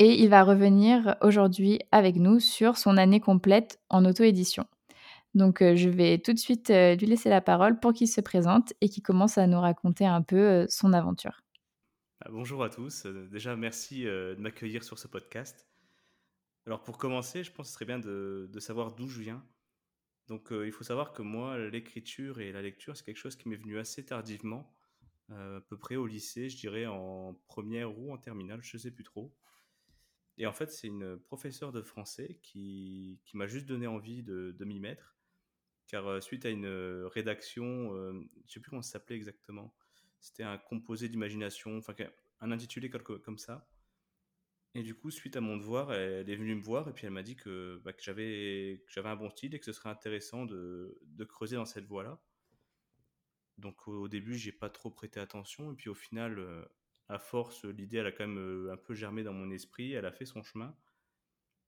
et il va revenir aujourd'hui avec nous sur son année complète en auto-édition. Donc euh, je vais tout de suite euh, lui laisser la parole pour qu'il se présente et qu'il commence à nous raconter un peu euh, son aventure. Ah, bonjour à tous. Déjà, merci de m'accueillir sur ce podcast. Alors pour commencer, je pense que ce serait bien de, savoir d'où je viens. Donc il faut savoir que moi, l'écriture et la lecture, c'est quelque chose qui m'est venu assez tardivement, à peu près au lycée, je dirais en première ou en terminale, je ne sais plus trop. Et en fait, c'est une professeure de français qui, qui m'a juste donné envie de, de m'y mettre. Car euh, suite à une euh, rédaction, euh, je ne sais plus comment ça s'appelait exactement, c'était un composé d'imagination, enfin un intitulé comme ça. Et du coup, suite à mon devoir, elle est venue me voir et puis elle m'a dit que, bah, j'avais un bon style et que ce serait intéressant de, de creuser dans cette voie-là. Donc au, début, j'ai pas trop prêté attention et puis au final, à force, l'idée, elle a quand même euh, un peu germé dans mon esprit, elle a fait son chemin.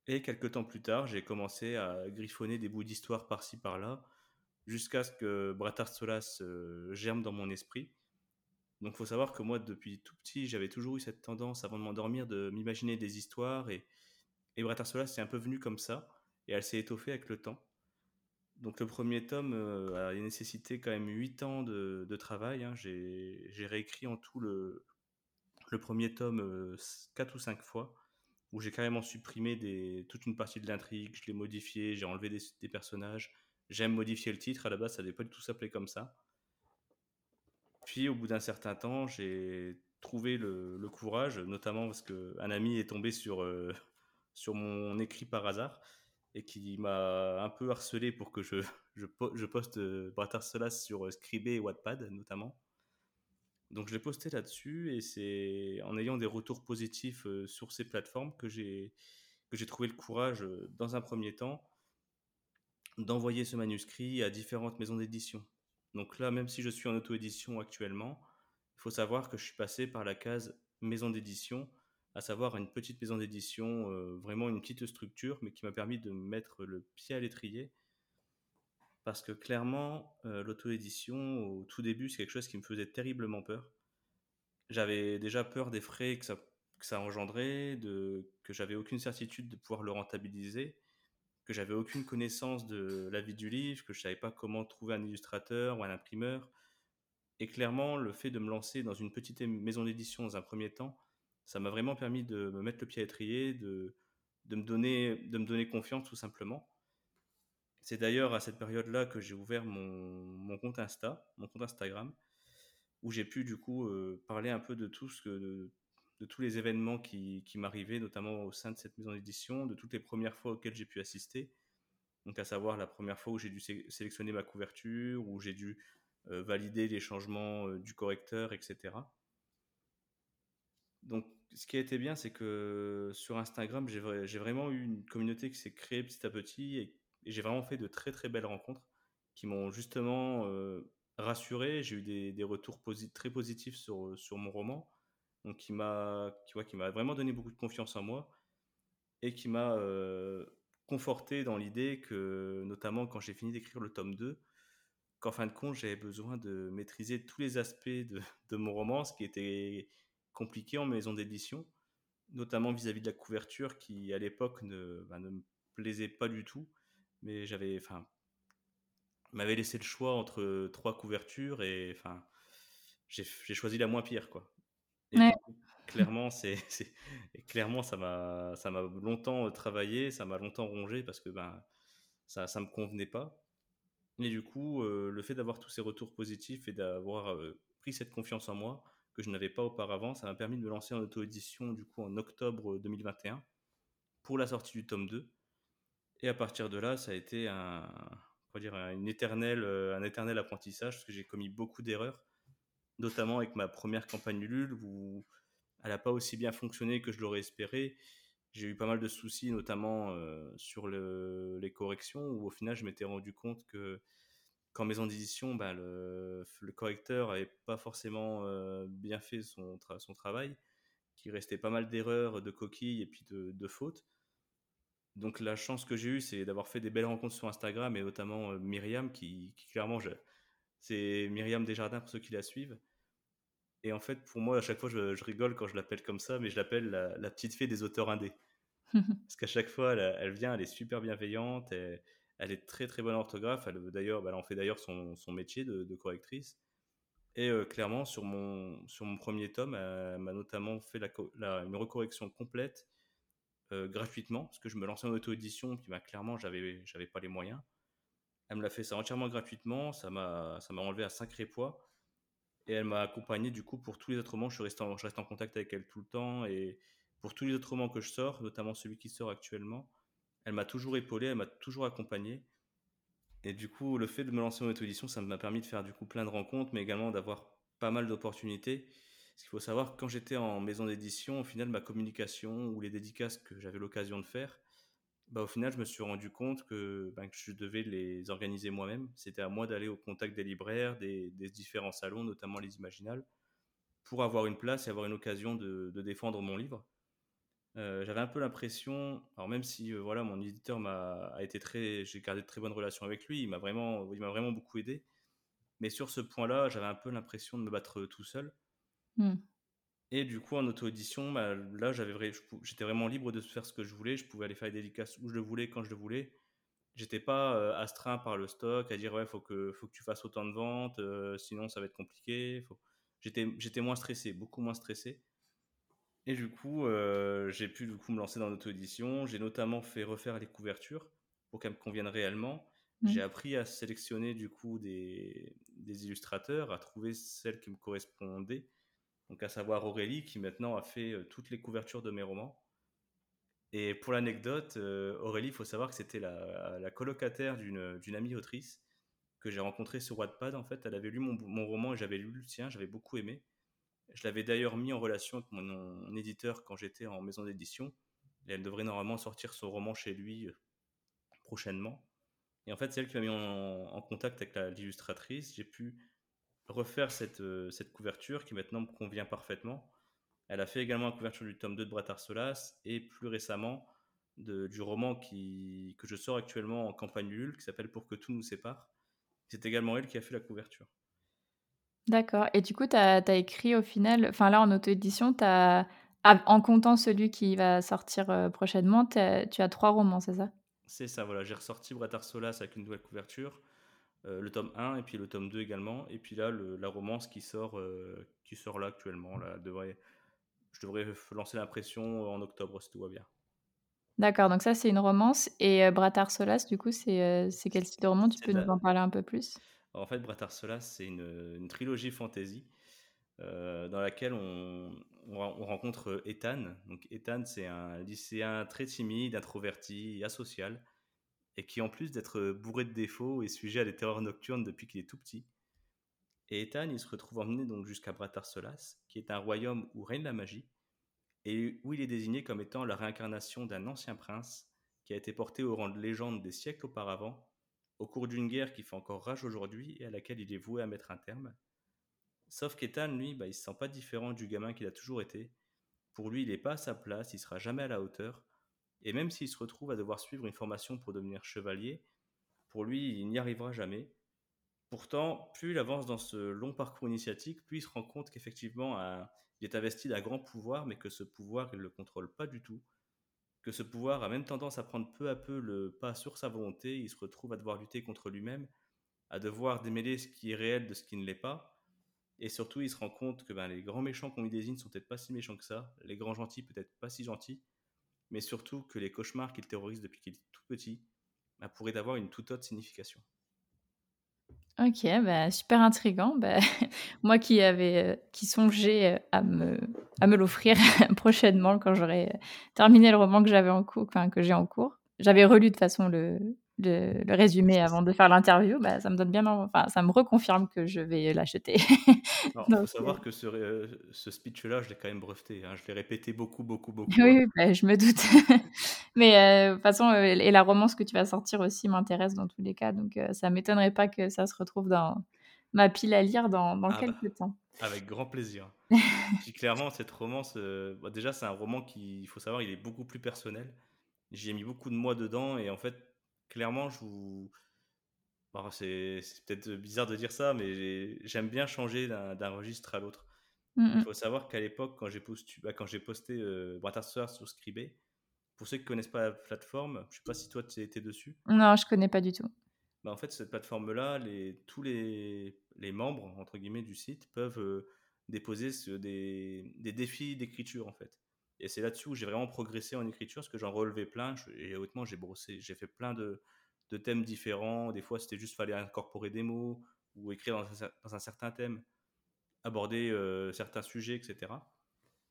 Et quelques temps plus tard, j'ai commencé à griffonner des bouts d'histoire par-ci par-là, jusqu'à ce que Bratard Solas euh, germe dans mon esprit. Donc, faut savoir que moi, depuis tout petit, j'avais toujours eu cette tendance, avant de m'endormir, de m'imaginer des histoires. Et, et Bratard Solas, c'est un peu venu comme ça, et elle s'est étoffée avec le temps. Donc, le premier tome euh, a nécessité quand même 8 ans de, travail. Hein. J'ai réécrit en tout le, le premier tome 4 euh, ou 5 fois, où j'ai carrément supprimé des, toute une partie de l'intrigue, je l'ai modifié, j'ai enlevé des, personnages. J'aime modifier le titre, à la base ça n'avait pas du tout s'appeler comme ça. Puis au bout d'un certain temps, j'ai trouvé le, courage, notamment parce qu'un ami est tombé sur, euh, sur mon écrit par hasard et qui m'a un peu harcelé pour que je, je, poste euh, sur Scribé et Wattpad notamment. Donc je l'ai posté là-dessus et c'est en ayant des retours positifs euh, sur ces plateformes que j'ai que j'ai trouvé le courage euh, dans un premier temps d'envoyer ce manuscrit à différentes maisons d'édition. Donc là, même si je suis en auto-édition actuellement, il faut savoir que je suis passé par la case maison d'édition, à savoir une petite maison d'édition, euh, vraiment une petite structure, mais qui m'a permis de mettre le pied à l'étrier parce que clairement, euh, l'auto-édition, au tout début, c'est quelque chose qui me faisait terriblement peur. J'avais déjà peur des frais que ça, engendrait, de, que j'avais aucune certitude de pouvoir le rentabiliser, que j'avais aucune connaissance de la vie du livre, que je savais pas comment trouver un illustrateur ou un imprimeur. Et clairement, le fait de me lancer dans une petite maison d'édition dans un premier temps, ça m'a vraiment permis de me mettre le pied à l'étrier, de, de, me donner, de me donner confiance tout simplement. C'est d'ailleurs à cette période-là que j'ai ouvert mon, compte Insta, mon compte Instagram, où j'ai pu du coup euh, parler un peu de tout ce que, de, tous les événements qui, m'arrivaient, notamment au sein de cette maison d'édition, de toutes les premières fois auxquelles j'ai pu assister. Donc à savoir la première fois où j'ai dû sélectionner ma couverture, où j'ai dû euh, valider les changements euh, du correcteur, etc. Donc ce qui a été bien, c'est que sur Instagram, j'ai vraiment eu une communauté qui s'est créée petit à petit et j'ai vraiment fait de très très belles rencontres qui m'ont justement euh, rassuré. J'ai eu des, des retours très positifs sur, sur mon roman, donc qui m'a qui m'a vraiment donné beaucoup de confiance en moi et qui m'a euh, conforté dans l'idée que, notamment quand j'ai fini d'écrire le tome 2, qu'en fin de compte, j'avais besoin de maîtriser tous les aspects de, de, mon roman, ce qui était compliqué en maison d'édition, notamment vis-à-vis de la couverture qui, à l'époque, ne, bah, ne me plaisait pas du tout mais j'avais, enfin, m'avait laissé le choix entre trois couvertures et enfin, j'ai choisi la moins pire, quoi. Et clairement, c'est, clairement, ça m'a, ça m'a longtemps travaillé, ça m'a longtemps rongé parce que ben, ça, ça me convenait pas. Et du coup, euh, le fait d'avoir tous ces retours positifs et d'avoir euh, pris cette confiance en moi que je n'avais pas auparavant, ça m'a permis de me lancer en auto-édition du coup en octobre 2021 pour la sortie du tome 2. Et à partir de là, ça a été un, éternelle, euh, un éternel apprentissage parce que j'ai commis beaucoup d'erreurs, notamment avec ma première campagne Ulule où elle n'a pas aussi bien fonctionné que je l'aurais espéré. j'ai eu pas mal de soucis, notamment sur le, les corrections, où au final, je m'étais rendu compte que qu'en maison d'édition, bah, le, correcteur n'avait pas forcément bien fait son, son travail, qu'il restait pas mal d'erreurs, de coquilles et puis de fautes. Donc la chance que j'ai eue, c'est d'avoir fait des belles rencontres sur Instagram et notamment Myriam, qui, qui clairement, c'est Myriam Desjardins pour ceux qui la suivent. Et en fait, pour moi, à chaque fois, je, rigole quand je l'appelle comme ça, mais je l'appelle la, petite fée des auteurs indés. Parce qu'à chaque fois, elle, vient, elle est super bienveillante, elle, est très très bonne orthographe. Elle, d'ailleurs, bah, elle en fait d'ailleurs son, son, métier de, correctrice. Et euh, clairement, sur mon, sur mon premier tome, elle, m'a notamment fait la, une recorrection complète euh, gratuitement, parce que je me lançais en auto-édition, puis bah, clairement, j'avais, j'avais pas les moyens. Elle me l'a fait ça entièrement gratuitement, ça m'a, ça m'a enlevé un sacré poids. Et elle m'a accompagné du coup pour tous les autres romans. Je, reste en, je reste en contact avec elle tout le temps. Et pour tous les autres romans que je sors, notamment celui qui sort actuellement, elle m'a toujours épaulé, elle m'a toujours accompagné. Et du coup, le fait de me lancer en auto-édition, ça m'a permis de faire du coup plein de rencontres, mais également d'avoir pas mal d'opportunités. Qu'il faut savoir, quand j'étais en maison d'édition, au final, ma communication ou les dédicaces que j'avais l'occasion de faire, bah, au final, je me suis rendu compte que, ben, que je devais les organiser moi-même. C'était à moi d'aller au contact des libraires, des, différents salons, notamment les Imaginales, pour avoir une place et avoir une occasion de, défendre mon livre. Euh, j'avais un peu l'impression, alors même si euh, voilà, mon éditeur m'a été très, j'ai gardé de très bonnes relations avec lui, il m'a vraiment, il m'a vraiment beaucoup aidé. Mais sur ce point-là, j'avais un peu l'impression de me battre tout seul. Mmh. Et du coup, en auto-édition, bah, là, j'avais, j'étais vraiment libre de faire ce que je voulais. Je pouvais aller faire des dédicaces où je le voulais, quand je le voulais. J'étais pas euh, astreint par le stock à dire ouais, faut que, faut que tu fasses autant de ventes, euh, sinon ça va être compliqué. J'étais, j'étais moins stressé, beaucoup moins stressé. Et du coup, euh, j'ai pu du coup me lancer dans l'auto-édition. J'ai notamment fait refaire les couvertures pour qu'elles me conviennent réellement. Mmh. J'ai appris à sélectionner du coup des, des illustrateurs, à trouver celles qui me correspondaient donc à savoir Aurélie qui maintenant a fait euh, toutes les couvertures de mes romans. Et pour l'anecdote, euh, Aurélie, il faut savoir que c'était la, colocataire d'une amie autrice que j'ai rencontrée sur Wattpad. En fait, elle avait lu mon, roman et j'avais lu le sien, j'avais beaucoup aimé. Je l'avais d'ailleurs mis en relation avec mon, éditeur quand j'étais en maison d'édition. Et elle devrait normalement sortir son roman chez lui euh, prochainement. Et en fait, c'est elle qui m'a mis en, en contact avec l'illustratrice. J'ai pu refaire cette, euh, cette couverture qui maintenant me convient parfaitement. Elle a fait également la couverture du tome 2 de Bret Solas et plus récemment de, du roman qui, que je sors actuellement en campagne Ulule qui s'appelle Pour que tout nous sépare. C'est également elle qui a fait la couverture. D'accord. Et du coup, tu as, écrit au final, enfin là en auto-édition, en comptant celui qui va sortir euh, prochainement, tu as trois romans, c'est ça? C'est ça, voilà. J'ai ressorti Bret Solas avec une nouvelle couverture. Euh, le tome 1 et puis le tome 2 également. Et puis là, la romance qui sort, euh, qui sort là actuellement. Là, devrait, je devrais lancer l'impression en octobre si tout va bien. D'accord, donc ça c'est une romance. Et euh, Bratar Solas, du coup, c'est quel style de roman? Tu peux nous en parler un peu plus? En fait, Bratar Solas, c'est une, une, trilogie fantasy dans laquelle on, on, rencontre Ethan. Donc Ethan, c'est un lycéen très timide, introverti, asocial, et qui en plus d'être euh, bourré de défauts est sujet à des terreurs nocturnes depuis qu'il est tout petit. Et Ethan, il se retrouve emmené donc jusqu'à Bratar-Solas, qui est un royaume où règne la magie, et où il est désigné comme étant la réincarnation d'un ancien prince qui a été porté au rang de légende des siècles auparavant, au cours d'une guerre qui fait encore rage aujourd'hui et à laquelle il est voué à mettre un terme. Sauf qu'Ethan, lui, bah, il se sent pas différent du gamin qu'il a toujours été. Pour lui, il n'est pas à sa place, il sera jamais à la hauteur, et même s'il se retrouve à devoir suivre une formation pour devenir chevalier, pour lui, il n'y arrivera jamais. Pourtant, plus il avance dans ce long parcours initiatique, plus il se rend compte qu'effectivement, il est investi d'un grand pouvoir, mais que ce pouvoir, il ne le contrôle pas du tout. Que ce pouvoir a même tendance à prendre peu à peu le pas sur sa volonté. Il se retrouve à devoir lutter contre lui-même, à devoir démêler ce qui est réel de ce qui ne l'est pas. Et surtout, il se rend compte que ben, les grands méchants qu'on lui désigne sont peut-être pas si méchants que ça, les grands gentils peut-être pas si gentils, mais surtout que les cauchemars qu'il terrorise depuis qu'il est tout petit bah, pourraient avoir une toute autre signification. Ok, bah, super intrigant. Bah, moi qui avais, euh, qui songeais euh, à me, à me l'offrir prochainement quand j'aurai terminé le roman que j'avais en cours, que j'ai en cours. J'avais relu de façon le, le, résumé avant de faire l'interview, bah, ça me donne bien, enfin, ça me reconfirme que je vais l'acheter. Il faut savoir que ce, ce speech-là, je l'ai quand même breveté. Hein. Je l'ai répété beaucoup, beaucoup, beaucoup. Oui, bah, je me doute. Mais de toute façon, et la romance que tu vas sortir aussi m'intéresse dans tous les cas. Donc, ça m'étonnerait pas que ça se retrouve dans ma pile à lire dans, dans ah bah, quelques temps. Avec grand plaisir. clairement, cette romance, bah, déjà, c'est un roman qui, il faut savoir, il est beaucoup plus personnel. J'y ai mis beaucoup de moi dedans et en fait, clairement, je vous. c'est peut-être bizarre de dire ça, mais j'aime bien changer d'un registre à l'autre. Mmh Il faut savoir qu'à l'époque, quand j'ai posté, bah, posté euh, sur Scribé, pour ceux qui ne connaissent pas la plateforme, je ne sais pas si toi tu étais dessus. Non, je ne connais pas du tout. Bah, en fait, cette plateforme-là, les, tous les, les, membres entre guillemets du site peuvent euh, déposer des, des, défis d'écriture en fait. Et c'est là-dessus où j'ai vraiment progressé en écriture, parce que j'en relevais plein. et honnêtement, j'ai brossé, j'ai fait plein de, thèmes différents. Des fois, c'était juste fallait incorporer des mots ou écrire dans un, certain thème, aborder euh, certains sujets, etc.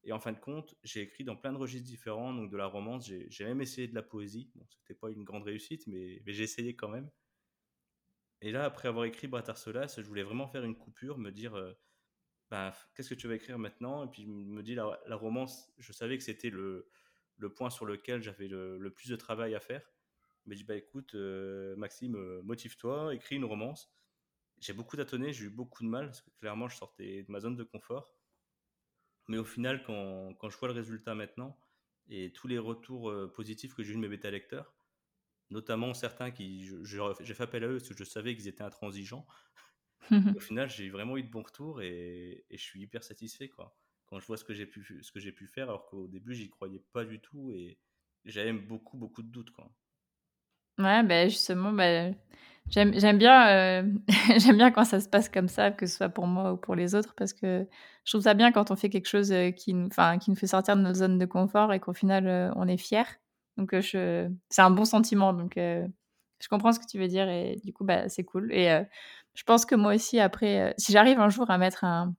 Et en fin de compte, j'ai écrit dans plein de registres différents, donc de la romance. J'ai même essayé de la poésie. Bon, c'était pas une grande réussite, mais, mais j'ai essayé quand même. Et là, après avoir écrit Bratarsolas, je voulais vraiment faire une coupure, me dire. Euh, bah, qu'est-ce que tu vas écrire maintenant? Et puis me dit la, romance, je savais que c'était le, le, point sur lequel j'avais le, plus de travail à faire. Mais je dis bah écoute, euh, Maxime, euh, motive-toi, écris une romance. J'ai beaucoup tâtonné, j'ai eu beaucoup de mal parce que clairement je sortais de ma zone de confort. Mais au final, quand, quand je vois le résultat maintenant et tous les retours euh, positifs que j'ai eu de mes bêta lecteurs, notamment certains qui, j'ai fait appel à eux parce que je savais qu'ils étaient intransigeants. Au final, j'ai vraiment eu de bons retours et, je suis hyper satisfait quoi. Quand je vois ce que j'ai pu, ce que j'ai pu faire, alors qu'au début, j'y croyais pas du tout et j'avais beaucoup, beaucoup de doutes quoi. Ouais, ben justement, ben j'aime, j'aime bien, euh, j'aime bien quand ça se passe comme ça, que ce soit pour moi ou pour les autres, parce que je trouve ça bien quand on fait quelque chose euh, qui, nous, qui nous fait sortir de notre zone de confort et qu'au final, euh, on est fier. Donc, je, c'est un bon sentiment. Donc, je comprends ce que tu veux dire et du coup, bah, c'est cool. Et je pense que moi aussi, après, euh, si j'arrive un jour à mettre un,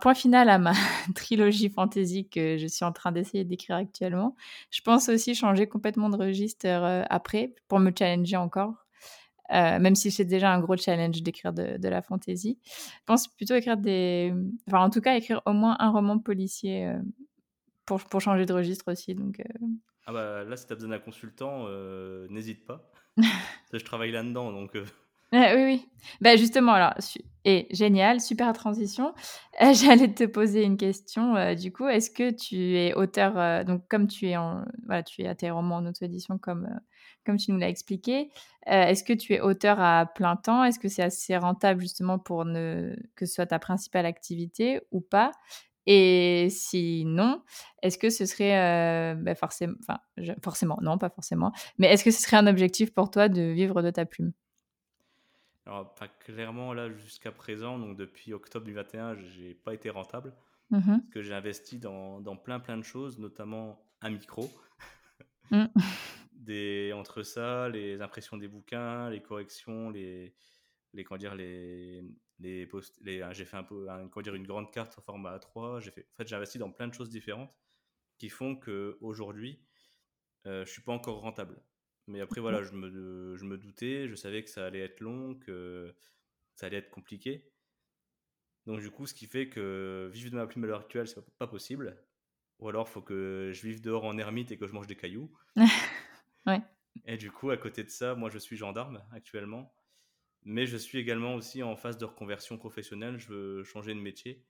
point final à ma trilogie fantasy que je suis en train d'essayer d'écrire actuellement, je pense aussi changer complètement de registre euh, après pour me challenger encore. Euh, même si c'est déjà un gros challenge d'écrire de, la fantasy. Je pense plutôt écrire des... Enfin, en tout cas, écrire au moins un roman policier pour, pour changer de registre aussi. Donc, Ah bah là, si tu as besoin d'un consultant, n'hésite pas. je travaille là-dedans, donc oui, oui. Bah, justement, alors, et génial, super transition. Euh, j'allais te poser une question. Euh, du coup, est-ce que tu es auteur, euh, donc comme tu es en, voilà, tu es à tes romans en auto-édition, comme, comme tu nous l'as expliqué, est-ce que tu es auteur à plein temps? Est-ce que c'est assez rentable justement pour ne, que ce soit ta principale activité ou pas? Et sinon, est-ce que ce serait bah, forcément, forcément, non, pas forcément, mais est-ce que ce serait un objectif pour toi de vivre de ta plume? Alors, pas clairement, là, jusqu'à présent, donc depuis octobre 2021, j'ai pas été rentable. Mmh parce que j'ai investi dans, dans, plein, plein de choses, notamment un micro. Mmh. Des, entre ça, les impressions des bouquins, les corrections, les, les comment dire, les, les, les j'ai fait un peu, comment dire, une grande carte au format A3. J'ai fait, en fait, j'ai investi dans plein de choses différentes qui font que aujourd'hui, euh, je suis pas encore rentable. Mais après, voilà, je me, je me doutais, je savais que ça allait être long, que ça allait être compliqué. Donc, du coup, ce qui fait que vivre de ma plume à l'heure actuelle, c'est pas possible. Ou alors, il faut que je vive dehors en ermite et que je mange des cailloux. ouais. Et du coup, à côté de ça, moi, je suis gendarme actuellement. Mais je suis également aussi en phase de reconversion professionnelle. Je veux changer de métier.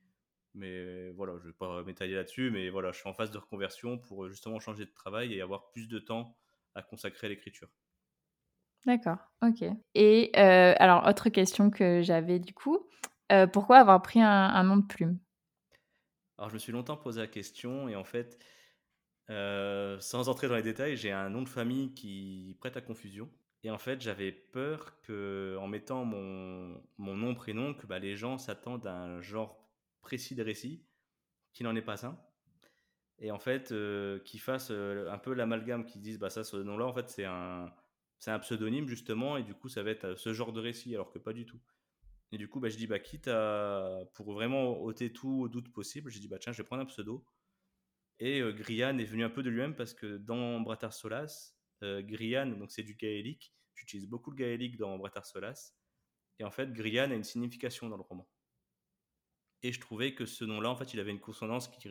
Mais voilà, je ne vais pas m'étaler là-dessus. Mais voilà, je suis en phase de reconversion pour justement changer de travail et avoir plus de temps à consacrer à l'écriture. D'accord, ok. Et euh, alors, autre question que j'avais du coup, euh, pourquoi avoir pris un, nom de plume? Alors, je me suis longtemps posé la question et en fait, euh, sans entrer dans les détails, j'ai un nom de famille qui prête à confusion. Et en fait, j'avais peur que, en mettant mon, mon nom, prénom, que bah, les gens s'attendent à un genre précis de récit qui n'en est pas un et en fait euh, qui fassent euh, un peu l'amalgame, qui disent bah ça ce nom-là en fait c'est un c'est un pseudonyme justement et du coup ça va être euh, ce genre de récit alors que pas du tout. Et du coup bah je dis bah quitte à pour vraiment ôter tout doute possible, j'ai dit bah tiens je vais prendre un pseudo. Et Grian est venu un peu de lui-même parce que dans Bratar Solas, Grian, donc c'est du gaélique. J'utilise beaucoup le gaélique dans Bret Solas. Et en fait, Grian a une signification dans le roman. Et je trouvais que ce nom-là, en fait, il avait une consonance qui,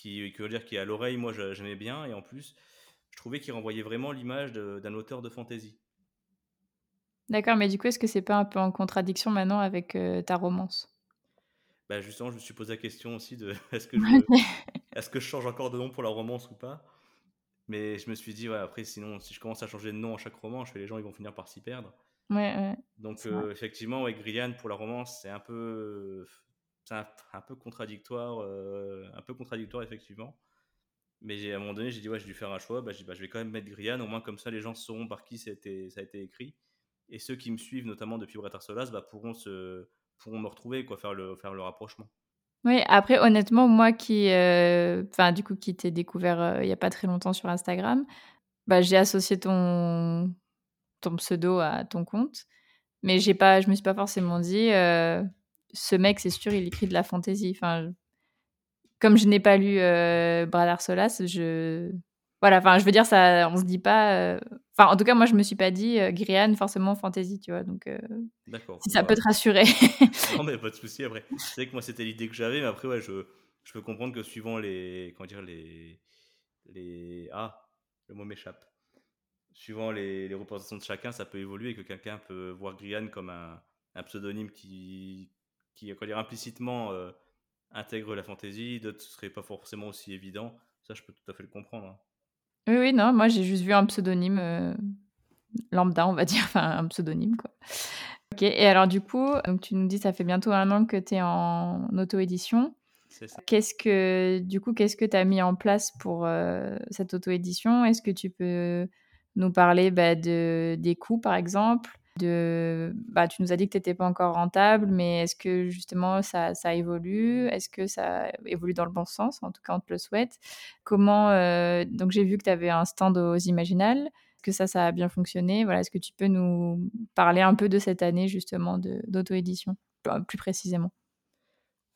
qui, qui veut dire qui à l'oreille, moi j'aimais bien. Et en plus, je trouvais qu'il renvoyait vraiment l'image d'un auteur de fantasy. D'accord, mais du coup, est-ce que c'est pas un peu en contradiction maintenant avec euh, ta romance? Bah Justement, je me suis posé la question aussi de est-ce que, je, est que je change encore de nom pour la romance ou pas? Mais je me suis dit, ouais, après, sinon, si je commence à changer de nom à chaque roman, je fais les gens, ils vont finir par s'y perdre. Ouais, ouais. Donc, euh, effectivement, ouais, Grillian pour la romance, c'est un peu, un, un, peu contradictoire, euh, un peu contradictoire, effectivement. Mais à un moment donné, j'ai dit, ouais, j'ai dû faire un choix. Bah, bah, je vais quand même mettre Grillian, au moins comme ça, les gens sauront par qui ça a été, écrit. Et ceux qui me suivent, notamment depuis Bret Solas, bah, pourront, se, pourront me retrouver, quoi, faire le, faire le rapprochement. Oui, après, honnêtement, moi qui, euh, enfin, du coup, qui t'ai découvert euh, il n'y a pas très longtemps sur Instagram, bah, j'ai associé ton, ton pseudo à ton compte, mais j'ai pas, je me suis pas forcément dit, ce mec, c'est sûr, il écrit de la fantaisie. Enfin, comme je n'ai pas lu euh, Solas, je, voilà, enfin, je veux dire, ça, on se dit pas. Enfin, en tout cas, moi, je me suis pas dit euh, Grian forcément fantasy, tu vois. Donc, euh, D'accord. Si ça peut te rassurer. non, mais pas de souci. Après, c'est que moi, c'était l'idée que j'avais, mais après, ouais, je, je peux comprendre que suivant les, comment dire, les, les, ah, le mot m'échappe. Suivant les, les, représentations de chacun, ça peut évoluer, que quelqu'un peut voir Grian comme un, un pseudonyme qui, qui, quoi dire, implicitement euh, intègre la fantaisie. D'autres, ce serait pas forcément aussi évident. Ça, je peux tout à fait le comprendre. Hein. Oui, oui, non, moi j'ai juste vu un pseudonyme euh, lambda, on va dire, enfin un pseudonyme quoi. Ok, et alors du coup, donc, tu nous dis ça fait bientôt un an que tu es en auto-édition. Qu'est-ce que, du coup, qu'est-ce que tu as mis en place pour euh, cette auto-édition? Est-ce que tu peux nous parler bah, de, des coûts par exemple? De, bah, tu nous as dit que tu n'étais pas encore rentable, mais est-ce que justement ça, ça évolue? Est-ce que ça évolue dans le bon sens? En tout cas, on te le souhaite. Comment euh, Donc, j'ai vu que tu avais un stand aux Imaginales. Est-ce que ça, ça a bien fonctionné Voilà, Est-ce que tu peux nous parler un peu de cette année justement d'auto-édition, plus précisément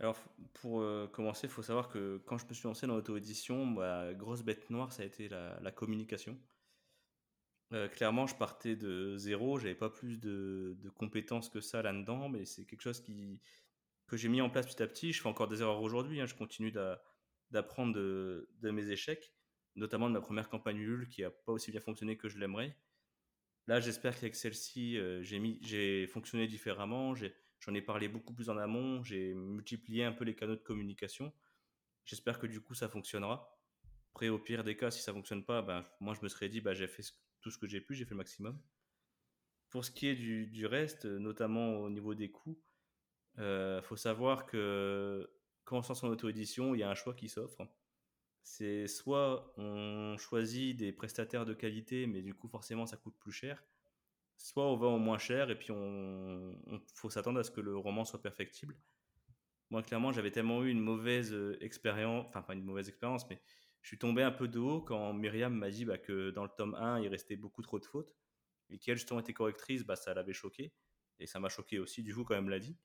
alors, pour euh, commencer, il faut savoir que quand je me suis lancé dans l'auto-édition, ma grosse bête noire, ça a été la communication. Euh, clairement, je partais de zéro, j'avais pas plus de, compétences que ça là-dedans, mais c'est quelque chose qui, que j'ai mis en place petit à petit. Je fais encore des erreurs aujourd'hui, hein, je continue d'apprendre de, mes échecs, notamment de ma première campagne Ulule qui a pas aussi bien fonctionné que je l'aimerais. Là, j'espère qu'avec celle-ci, euh, j'ai fonctionné différemment, j'en ai, parlé beaucoup plus en amont, j'ai multiplié un peu les canaux de communication. J'espère que du coup, ça fonctionnera. Après, au pire des cas, si ça fonctionne pas, ben, moi, je me serais dit, bah, j'ai fait ce tout ce que j'ai pu, j'ai fait le maximum. Pour ce qui est du, reste, notamment au niveau des coûts, euh, faut savoir que quand on se lance en auto-édition, il y a un choix qui s'offre. C'est soit on choisit des prestataires de qualité, mais du coup forcément ça coûte plus cher, soit on va au moins cher et puis on, faut s'attendre à ce que le roman soit perfectible. Moi clairement j'avais tellement eu une mauvaise euh, expérience, enfin pas une mauvaise expérience, mais je suis tombé un peu de haut quand Myriam m'a dit bah, que dans le tome 1, il restait beaucoup trop de fautes et qu'elle, justement, était correctrice, bah, ça l'avait choqué. Et ça m'a choqué aussi, du coup, quand elle me l'a dit.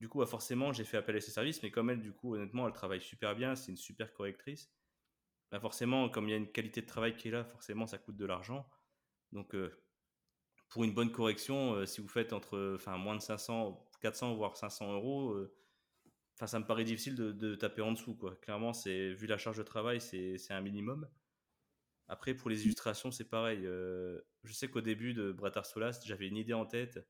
Du coup, bah, forcément, j'ai fait appel à ses services, mais comme elle, du coup, honnêtement, elle travaille super bien, c'est une super correctrice. Bah, forcément, comme il y a une qualité de travail qui est là, forcément, ça coûte de l'argent. Donc, euh, pour une bonne correction, euh, si vous faites entre moins de 500, 400, voire 500 euros, euh, Enfin, ça me paraît difficile de, taper en dessous, quoi. Clairement, c'est vu la charge de travail, c'est un minimum. Après, pour les illustrations, c'est pareil. Euh, je sais qu'au début de Bret Solas, j'avais une idée en tête.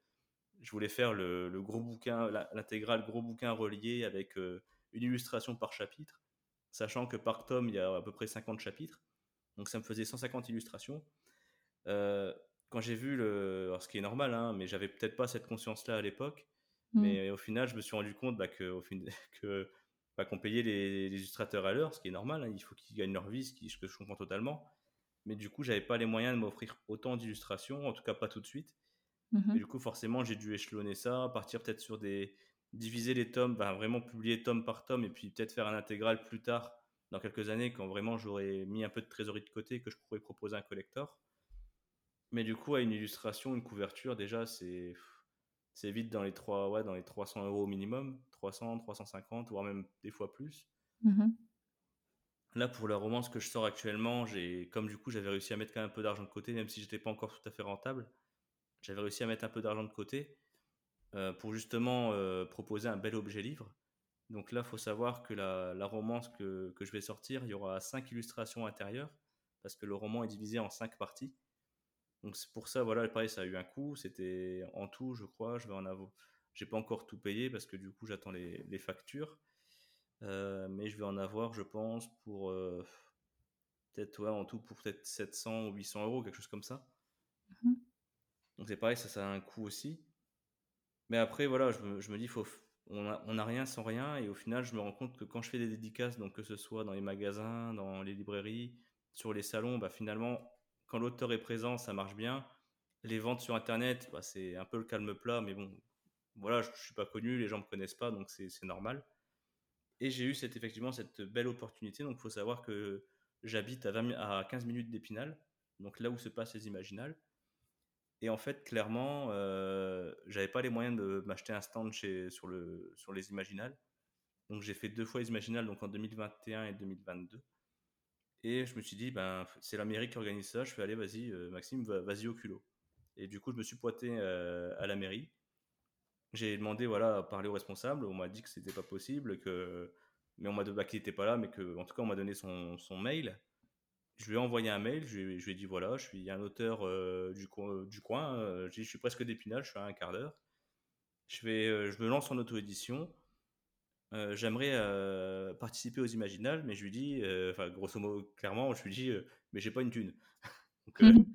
Je voulais faire le, gros bouquin, l'intégrale gros bouquin relié avec euh, une illustration par chapitre, sachant que par tome, il y a à peu près 50 chapitres. Donc ça me faisait 150 illustrations. Euh, quand j'ai vu le. Alors, ce qui est normal, hein, mais j'avais peut-être pas cette conscience-là à l'époque. Mmh. Mais au final, je me suis rendu compte bah, que, que bah, qu'on payait les, illustrateurs à l'heure, ce qui est normal. Hein, il faut qu'ils gagnent leur vie, ce, qui, que je comprends totalement. Mais du coup, j'avais pas les moyens de m'offrir autant d'illustrations, en tout cas pas tout de suite. Mmh et du coup, forcément, j'ai dû échelonner ça, partir peut-être sur des diviser les tomes, bah, vraiment publier tome par tome, et puis peut-être faire un intégral plus tard, dans quelques années, quand vraiment j'aurais mis un peu de trésorerie de côté, que je pourrais proposer à un collector. Mais du coup, à une illustration, une couverture, déjà, c'est c'est vite dans les, 3, ouais, dans les 300 euros au minimum, 300, 350, voire même des fois plus. Mmh Là, pour la romance que je sors actuellement, j'ai, comme du coup, j'avais réussi à mettre quand même un peu d'argent de côté, même si j'étais pas encore tout à fait rentable. J'avais réussi à mettre un peu d'argent de côté euh, pour justement euh, proposer un bel objet livre. Donc là, il faut savoir que la, la romance que, que, je vais sortir, il y aura cinq illustrations intérieures, parce que le roman est divisé en cinq parties. Donc c'est pour ça, voilà, pareil, ça a eu un coût. C'était en tout, je crois, je vais en avoir. J'ai pas encore tout payé parce que du coup, j'attends les, les, factures. Euh, mais je vais en avoir, je pense, pour euh, peut-être, ouais, en tout, pour peut-être 700 ou 800 euros, quelque chose comme ça. Mmh Donc c'est pareil, ça, ça a un coût aussi. Mais après, voilà, je me, je me dis, faut, on n'a rien sans rien. Et au final, je me rends compte que quand je fais des dédicaces, donc que ce soit dans les magasins, dans les librairies, sur les salons, bah, finalement, quand l'auteur est présent, ça marche bien. Les ventes sur Internet, bah, c'est un peu le calme plat, mais bon, voilà, je ne suis pas connu, les gens ne me connaissent pas, donc c'est normal. Et j'ai eu cette, effectivement cette belle opportunité. Donc, il faut savoir que j'habite à, à 15 minutes d'Épinal, donc là où se passent les Imaginales. Et en fait, clairement, euh, j'avais pas les moyens de m'acheter un stand sur, sur les Imaginales. Donc j'ai fait deux fois les Imaginales, donc en 2021 et 2022. Et je me suis dit, ben, c'est la mairie qui organise ça. Je fais, allez, vas-y, euh, Maxime, vas-y au culot. Et du coup, je me suis pointé euh, à la mairie. J'ai demandé, voilà, à parler au responsable. On m'a dit que c'était pas possible, que, mais on m'a dit qu'il n'était pas là, mais que, en tout cas, on m'a donné son, son mail je lui ai envoyé un mail, je lui, ai dit voilà, je suis un auteur euh, du, du, coin, je, suis presque d'Épinal, je suis à un quart d'heure. Je, vais, je me lance en auto-édition. J'aimerais participer aux Imaginales, mais je lui dis, enfin, grosso modo, clairement, je lui dis, mais j'ai pas une thune. Donc, mhm.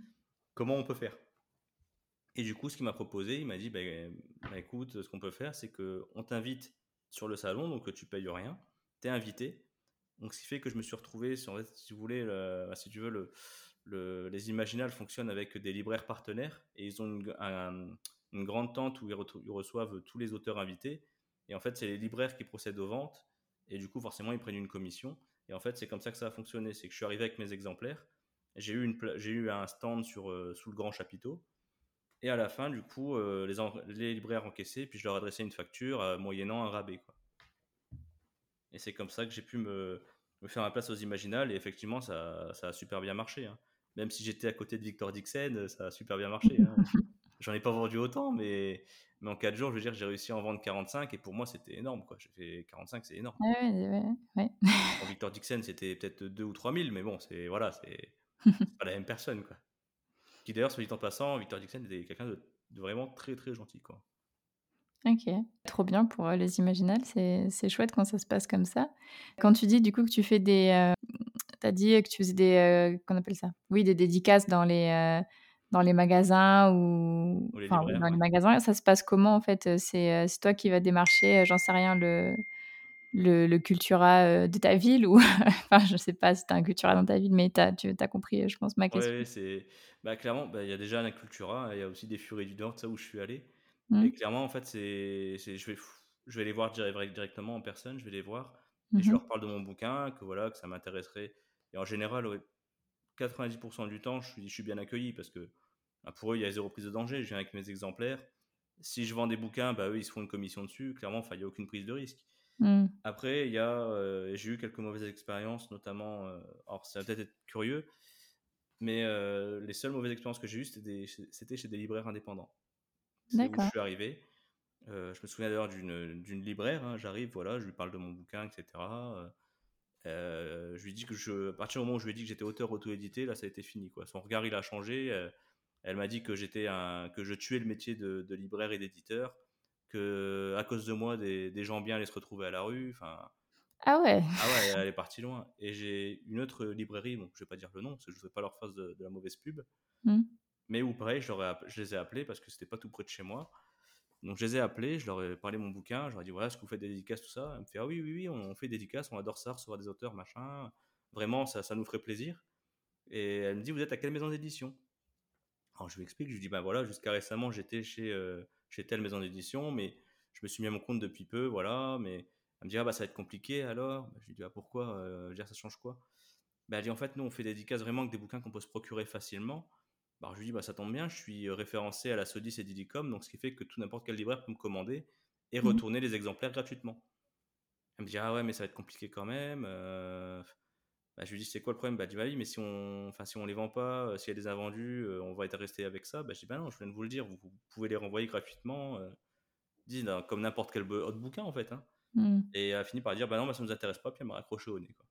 comment on peut faire? Et du coup, ce qu'il m'a proposé, il m'a dit, bah, bah, écoute, ce qu'on peut faire, c'est qu'on t'invite sur le salon, donc tu payes rien, tu es invité, donc, ce qui fait que je me suis retrouvé, si vous voulez, bah, si tu veux, le, les Imaginales fonctionnent avec des libraires partenaires et ils ont une, une grande tente où ils, reçoivent tous les auteurs invités. Et en fait, c'est les libraires qui procèdent aux ventes et du coup, forcément, ils prennent une commission. Et en fait, c'est comme ça que ça a fonctionné. C'est que je suis arrivé avec mes exemplaires. J'ai eu, une, j'ai eu un stand sur, euh, sous le grand chapiteau. Et à la fin, du coup, euh, les, les, libraires encaissaient, puis je leur adressais une facture euh, moyennant un rabais. Et c'est comme ça que j'ai pu me, me, faire ma place aux Imaginales. Et effectivement, ça, ça a super bien marché. Hein. Même si j'étais à côté de Victor Dixon, ça a super bien marché. Hein. J'en ai pas vendu autant, mais, mais en 4 jours, je veux dire, j'ai réussi à en vendre 45. Et pour moi, c'était énorme. J'ai fait 45, c'est énorme. Ouais, ouais, Pour Victor Dixon, c'était peut-être 2 ou 3 000, mais bon, c'est voilà, c'est pas la même personne. Quoi. Qui d'ailleurs, soit dit en passant, Victor Dixon était quelqu'un de, de, vraiment très très gentil. Quoi. Ok, trop bien pour euh, les imaginales, c'est chouette quand ça se passe comme ça. Quand tu dis du coup que tu fais des... Euh, tu as dit que tu faisais des... Euh, qu'on appelle ça? Oui, des dédicaces dans les, dans les magasins ou... enfin, dans les magasins, ça se passe comment en fait C'est toi qui vas démarcher, j'en sais rien, le, le, le cultura de ta ville ou... enfin, je sais pas si tu as un cultura dans ta ville, mais as, tu as compris, je pense, ma question. Oui, c'est... Bah, clairement, bah, il y a déjà un cultura, il y a aussi des Furies du Nord, ça où je suis allé. Et mmh. clairement, en fait, c'est, je, vais, je vais les voir directement en personne, je vais les voir, et je mmh leur parle de mon bouquin, que voilà, que ça m'intéresserait. Et en général, 90% du temps, je suis, je suis bien accueilli parce que bah, pour eux, il y a zéro prise de danger. Je viens avec mes exemplaires. Si je vends des bouquins, bah, eux, ils se font une commission dessus. Clairement, il n'y a aucune prise de risque. Mmh. Après, il y a, euh, j'ai eu quelques mauvaises expériences, notamment, euh, alors ça va peut-être être curieux, mais euh, les seules mauvaises expériences que j'ai eues, c'était chez des libraires indépendants c'est où je suis arrivé. Je me souviens d'ailleurs d'une libraire, hein, j'arrive, voilà, je lui parle de mon bouquin, etc. Je lui dis que je, à partir du moment où je lui ai dit que j'étais auteur auto-édité, là ça a été fini. Quoi. Son regard il a changé. Elle m'a dit que j'étais un, que je tuais le métier de, libraire et d'éditeur, que à cause de moi des, des, gens bien allaient se retrouver à la rue. Enfin. Ah ouais. Ah ouais, elle est partie loin. Et j'ai une autre librairie, bon, je vais pas dire le nom, parce que je ne veux pas leur faire de, la mauvaise pub. Mmh. Mais ou pareil, je, je, les ai appelés parce que c'était pas tout près de chez moi. Donc je les ai appelés, je leur ai parlé de mon bouquin, je leur ai dit voilà, est-ce que vous faites des dédicaces, tout ça? Elle me fait ah oui, oui, oui, on fait des dédicaces, on adore ça, recevoir des auteurs, machin. Vraiment, ça, ça nous ferait plaisir. Et elle me dit vous êtes à quelle maison d'édition? Alors je lui explique, je lui dis ben voilà, jusqu'à récemment j'étais chez, euh, chez telle maison d'édition, mais je me suis mis à mon compte depuis peu, voilà. Mais elle me dit ah bah ça va être compliqué alors? je lui dis ah pourquoi euh, Je veux dire ça change quoi? Ben, Elle dit en fait nous on fait des dédicaces vraiment avec des bouquins qu'on peut se procurer facilement. Bah, je lui dis, bah, ça tombe bien, je suis référencé à la Sodis et Didicom, donc ce qui fait que tout n'importe quel libraire peut me commander et mmh retourner les exemplaires gratuitement. Elle me dit, ah ouais, mais ça va être compliqué quand même. Bah, je lui dis c'est quoi le problème? Bah, dit bah oui mais si on enfin si on les vend pas, s'il y a des invendus, on va être resté avec ça. Bah, je dis bah non, je viens de vous le dire, vous, pouvez les renvoyer gratuitement, dit, comme n'importe quel autre bouquin en fait. Hein. Mmh. Et elle a fini par dire bah non, bah, ça nous intéresse pas, puis elle m'a raccroché au nez. Quoi.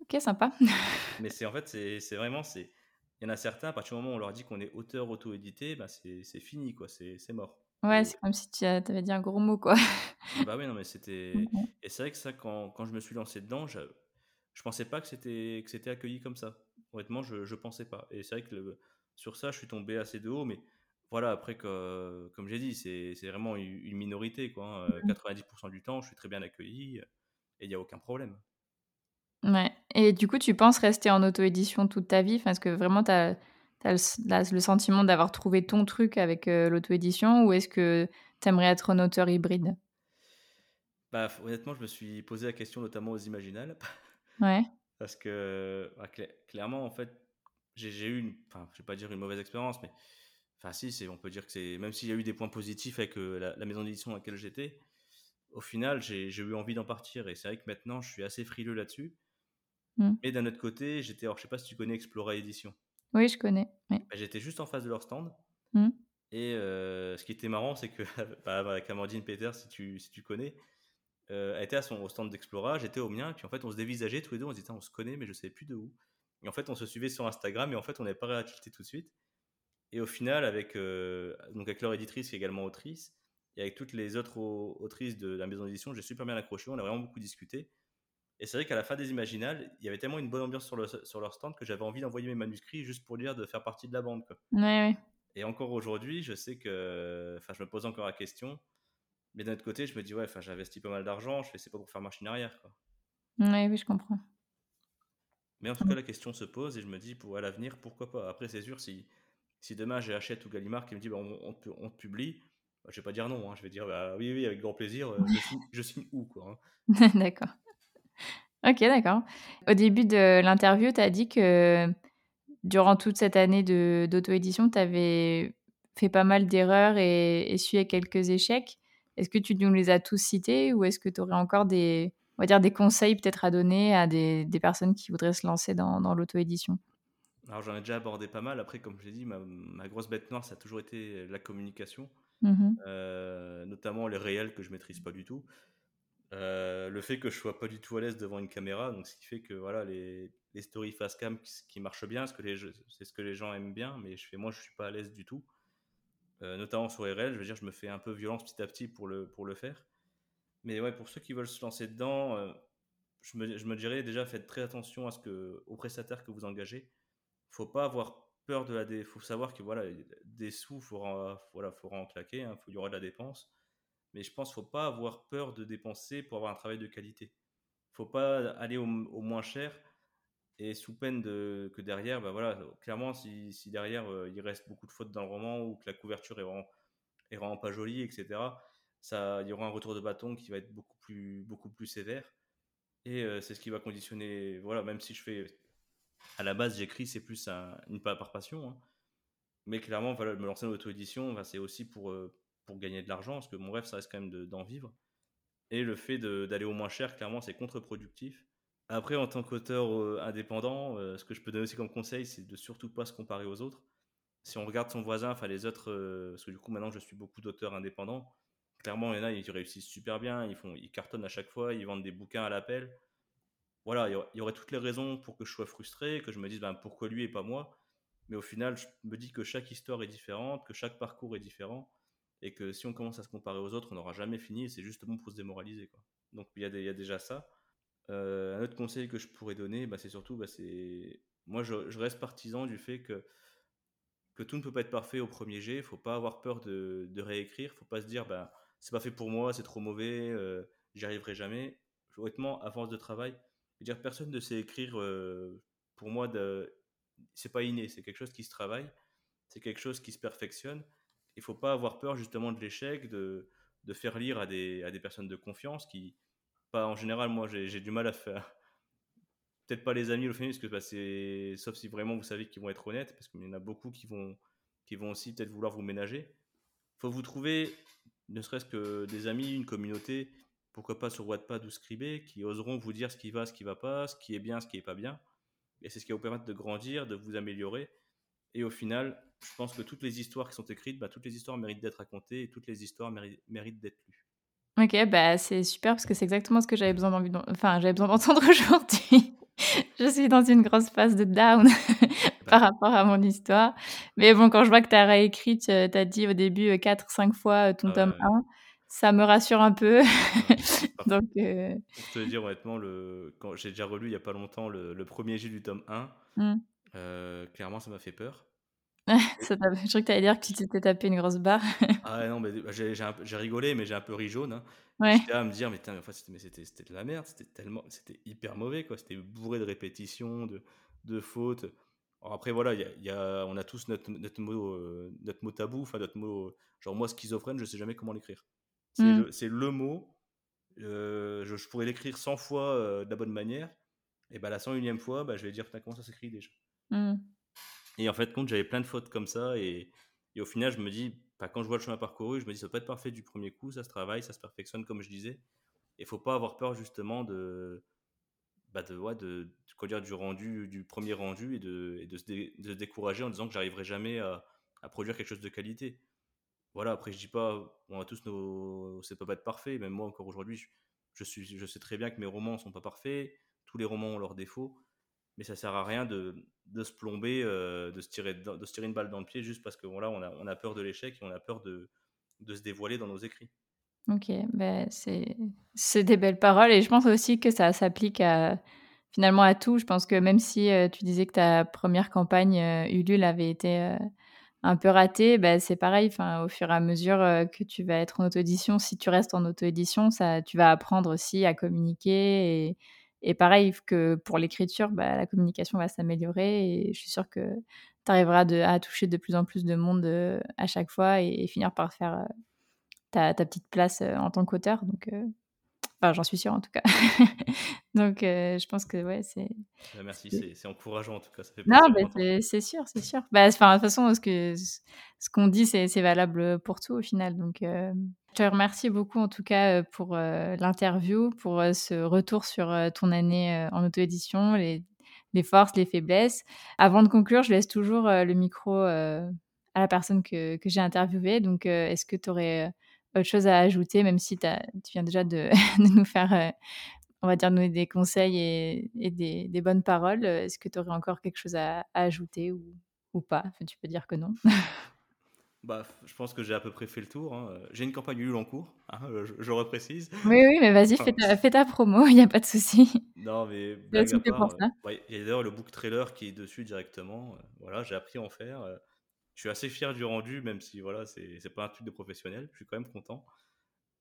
Ok, sympa. mais c'est en fait c'est vraiment c'est il y en a certains à partir du moment où on leur dit qu'on est auteur auto-édité, bah c'est fini quoi, c'est mort. Ouais, c'est comme si tu avais dit un gros mot quoi. bah oui non mais c'était mmh et c'est vrai que ça quand, quand je me suis lancé dedans, je je pensais pas que c'était que c'était accueilli comme ça. Honnêtement, je je pensais pas. Et c'est vrai que sur ça, je suis tombé assez de haut, mais voilà, après, que, comme j'ai dit, c'est vraiment une minorité. Quoi, 90% hein. mmh du temps, je suis très bien accueilli et il n'y a aucun problème. Ouais. Et du coup, tu penses rester en auto-édition toute ta vie? Est-ce que vraiment tu as, le, sentiment d'avoir trouvé ton truc avec l'auto-édition ou est-ce que tu aimerais être un auteur hybride? Bah, Honnêtement, je me suis posé la question notamment aux Imaginales. Ouais. Parce que bah, clairement, en fait, j'ai eu, une, enfin, je vais pas dire une mauvaise expérience, mais enfin, si, on peut dire que c'est, même s'il y a eu des points positifs avec la, maison d'édition à laquelle j'étais, au final, j'ai eu envie d'en partir. Et c'est vrai que maintenant, je suis assez frileux là-dessus. Mmh. Mais d'un autre côté, j'étais, alors je sais pas si tu connais Explora Édition. Oui, je connais. Bah, j'étais juste en face de leur stand. Mmh. Et ce qui était marrant, c'est que, bah, avec Amandine Peter, si tu, si tu connais, elle était à son, au stand d'Explora, j'étais au mien, puis en fait, on se dévisageait tous les deux, on se disait, on se connaît, mais je sais plus de où. Et en fait, on se suivait sur Instagram, et en fait, on n'avait pas réactivité tout de suite. Et au final, avec, donc avec leur éditrice, qui est également autrice, et avec toutes les autres autrices de la maison d'édition, j'ai super bien accroché, on a vraiment beaucoup discuté. Et c'est vrai qu'à la fin des Imaginales, il y avait tellement une bonne ambiance sur, le, sur leur stand que j'avais envie d'envoyer mes manuscrits juste pour dire de faire partie de la bande. Quoi. Et encore aujourd'hui, je sais que. Enfin, je me pose encore la question. Mais d'un autre côté, je me dis, ouais, enfin, j'investis pas mal d'argent, je fais c'est pas pour faire machine arrière. Quoi. Ouais, oui, je comprends. Mais en tout cas, la question se pose et je me dis, pour à l'avenir, pourquoi pas? Après, c'est sûr, si, si demain j'ai Hachette ou Gallimard qui me dit, bah, on, on, te publie, bah, je vais pas dire non. Hein. je vais dire, bah, oui, oui, avec grand plaisir, euh, je, signe, où quoi. Hein. D'accord. Ok, d'accord. Au début de l'interview, tu as dit que durant toute cette année d'auto-édition, tu avais fait pas mal d'erreurs et essuyé quelques échecs. Est-ce que tu nous les as tous cités ou est-ce que tu aurais encore des, on va dire, des conseils peut-être à donner à des, des, personnes qui voudraient se lancer dans, dans l'auto-édition? Alors j'en ai déjà abordé pas mal. Après, comme je l'ai dit, ma, ma, grosse bête noire, ça a toujours été la communication, mmh euh, notamment les réels que je maîtrise pas du tout. Euh, le fait que je sois pas du tout à l'aise devant une caméra, donc ce qui fait que voilà les, les stories face cam qui, marchent bien, c'est ce que les gens aiment bien, mais je fais moi je suis pas à l'aise du tout, euh, notamment sur RL. Je veux dire, je me fais un peu violence petit à petit pour le pour le faire. Mais ouais, pour ceux qui veulent se lancer dedans, euh, je, me, je me dirais déjà faites très attention à ce que aux prestataires que vous engagez. Faut pas avoir peur de la dé... faut savoir que voilà des sous faut voilà faut en claquer, hein, il y aura de la dépense mais je pense qu'il faut pas avoir peur de dépenser pour avoir un travail de qualité. Faut pas aller au, moins cher et sous peine de, que derrière, bah voilà, clairement, si, si derrière euh, il reste beaucoup de fautes dans le roman ou que la couverture est vraiment, est vraiment pas jolie, etc., ça, il y aura un retour de bâton qui va être beaucoup plus, beaucoup plus sévère. Et euh, c'est ce qui va conditionner, voilà, même si je fais, à la base, j'écris, c'est plus une pas par passion, hein. mais clairement, me lancer dans l'auto-édition, bah, c'est aussi pour, euh, pour gagner de l'argent, parce que mon rêve, ça reste quand même d'en vivre. Et le fait d'aller au moins cher, clairement, c'est contre-productif. Après, en tant qu'auteur euh, indépendant, euh, ce que je peux donner aussi comme conseil, c'est de surtout pas se comparer aux autres. Si on regarde son voisin, enfin les autres, euh, parce que du coup maintenant je suis beaucoup d'auteurs indépendants, clairement il y en a, ils réussissent super bien, ils, font, ils cartonnent à chaque fois, ils vendent des bouquins à l'appel. Voilà, il y, aurait, toutes les raisons pour que je sois frustré, que je me dise ben, pourquoi lui et pas moi. Mais au final, je me dis que chaque histoire est différente, que chaque parcours est différent et que si on commence à se comparer aux autres, on n'aura jamais fini, c'est justement pour se démoraliser. Quoi. Donc il y, a déjà ça. Euh, un autre conseil que je pourrais donner, bah, c'est surtout, bah, moi je, reste partisan du fait que, tout ne peut pas être parfait au premier jet, il faut pas avoir peur de, de réécrire, faut pas se dire bah, c'est pas fait pour moi, c'est trop mauvais, euh, j'y arriverai jamais. Honnêtement, à force de travail, dire, personne ne sait écrire, euh, pour moi, de... c'est pas inné, c'est quelque chose qui se travaille, c'est quelque chose qui se perfectionne. Il faut pas avoir peur justement de l'échec, de, faire lire à des personnes de confiance qui, en général, moi j'ai du mal à faire. Peut-être pas les amis le famille, parce que bah, c'est sauf si vraiment vous savez qu'ils vont être honnêtes, parce qu'il y en a beaucoup qui vont, qui vont aussi peut-être vouloir vous ménager. faut vous trouver, ne serait-ce que des amis, une communauté, pourquoi pas sur Wattpad ou Scribé, qui oseront vous dire ce qui va, ce qui va pas, ce qui est bien, ce qui est pas bien. Et c'est ce qui va vous permettre de grandir, de vous améliorer. Et au final, je pense que toutes les histoires qui sont écrites, bah, toutes les histoires méritent d'être racontées et toutes les histoires méritent d'être lues. Ok, bah c'est super parce que c'est exactement ce que j'avais besoin d'entendre enfin, j'avais besoin d'entendre aujourd'hui. je suis dans une grosse phase de down par rapport à mon histoire. Mais bon, quand je vois que tu as réécrit, tu as dit au début 4-5 fois ton ah tome 1, ça me rassure un peu. Donc, euh... Pour te dire honnêtement, le... quand j'ai déjà relu il n'y a pas longtemps le, le premier jet du tome 1, mmh. euh, clairement ça m'a fait peur. ça je crois que tu allais dire que tu t'étais tapé une grosse barre. ah non, mais bah, j'ai rigolé, mais j'ai un peu ri jaune. Hein. Ouais. J'étais à me dire, mais, c'était de la merde, c'était tellement, c'était hyper mauvais, quoi. C'était bourré de répétitions, de, de fautes. après, voilà, y y a, on a tous notre, notre, mot, euh, notre mot tabou, enfin notre mot, genre moi schizophrène, je sais jamais comment l'écrire. C'est mmh. le, le, mot, euh, je, pourrais l'écrire 100 fois euh, de la bonne manière, et bah la 101e fois, bah, je vais dire, comment ça s'écrit déjà? Mmh. Et en fait, compte, j'avais plein de fautes comme ça. Et, au final, je me dis, bah, quand je vois le chemin parcouru, je me dis, ça peut être parfait du premier coup, ça se travaille, ça se perfectionne, comme je disais. Et il faut pas avoir peur, justement, de, bah, de, ouais, dire, du rendu, du premier rendu et de, de se, décourager en disant que j'arriverai jamais à, à, produire quelque chose de qualité. Voilà, après, je dis pas, on a tous nos. C'est pas être parfait, même moi, encore aujourd'hui, je, je, suis, je sais très bien que mes romans sont pas parfaits, tous les romans ont leurs défauts mais ça sert à rien de, de se plomber, euh, de, se tirer, de, se tirer une balle dans le pied juste parce que voilà, on, a, on a peur de l'échec et on a peur de, de se dévoiler dans nos écrits. Ok, ben c'est des belles paroles et je pense aussi que ça s'applique à, finalement à tout. Je pense que même si euh, tu disais que ta première campagne euh, Ulule avait été un peu ratée, ben c'est pareil. Enfin, au fur et à mesure que tu vas être en auto-édition, si tu restes en auto-édition, tu vas apprendre aussi à communiquer et pareil que pour l'écriture, bah, la communication va s'améliorer et je suis sûre que tu arriveras à toucher de plus en plus de monde euh, à chaque fois et, finir par faire euh, ta, ta, petite place euh, en tant qu'auteur. Donc, enfin, j'en suis sûre en tout cas. Donc, je pense que ouais, c'est. Bah, merci, c'est encourageant en tout cas. Ça fait non, c'est sûr, c'est sûr. Bah, de toute façon, ce qu'on ce dit, c'est valable pour tout au final. Donc, te remercie beaucoup en tout cas pour l'interview, pour ce retour sur ton année en auto-édition, les, forces, les faiblesses. Avant de conclure, je laisse toujours le micro à la personne que, j'ai interviewée. Donc, est-ce que tu aurais autre chose à ajouter, même si tu viens déjà de, nous faire, on va dire, donner des conseils et, des, bonnes paroles? Est-ce que tu aurais encore quelque chose à, ajouter ou, ou pas? Tu peux dire que non. Bah, je pense que j'ai à peu près fait le tour. Hein. J'ai une campagne Ulule en cours, hein, je, je, reprécise. Oui, oui, mais vas-y, fais, fais, ta promo, il n'y a pas de souci. Non, mais euh, il y a d'ailleurs le book trailer qui est dessus directement. Euh, voilà, j'ai appris à en faire. Euh, je suis assez fier du rendu, même si voilà, c'est pas un truc de professionnel. Je suis quand même content.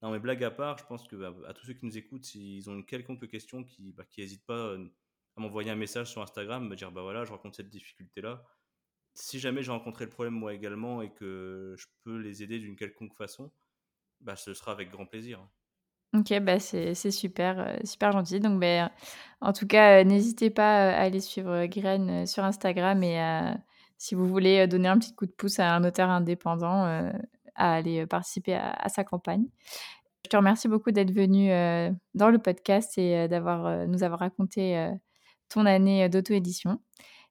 Non, mais blague à part, je pense que bah, à tous ceux qui nous écoutent, s'ils ont une quelconque question, qui bah, n'hésitent pas à m'envoyer un message sur Instagram, me dire bah voilà, je rencontre cette difficulté-là si jamais j'ai rencontré le problème moi également et que je peux les aider d'une quelconque façon, bah, ce sera avec grand plaisir. Ok, bah c'est super, euh, super gentil. Donc, bah, en tout cas, euh, n'hésitez pas euh, à aller suivre Graine sur Instagram et si vous voulez donner un petit coup de pouce à un auteur indépendant, à aller participer à, sa campagne. Je te remercie beaucoup d'être venu dans le podcast et d'avoir nous avoir raconté ton année d'auto-édition.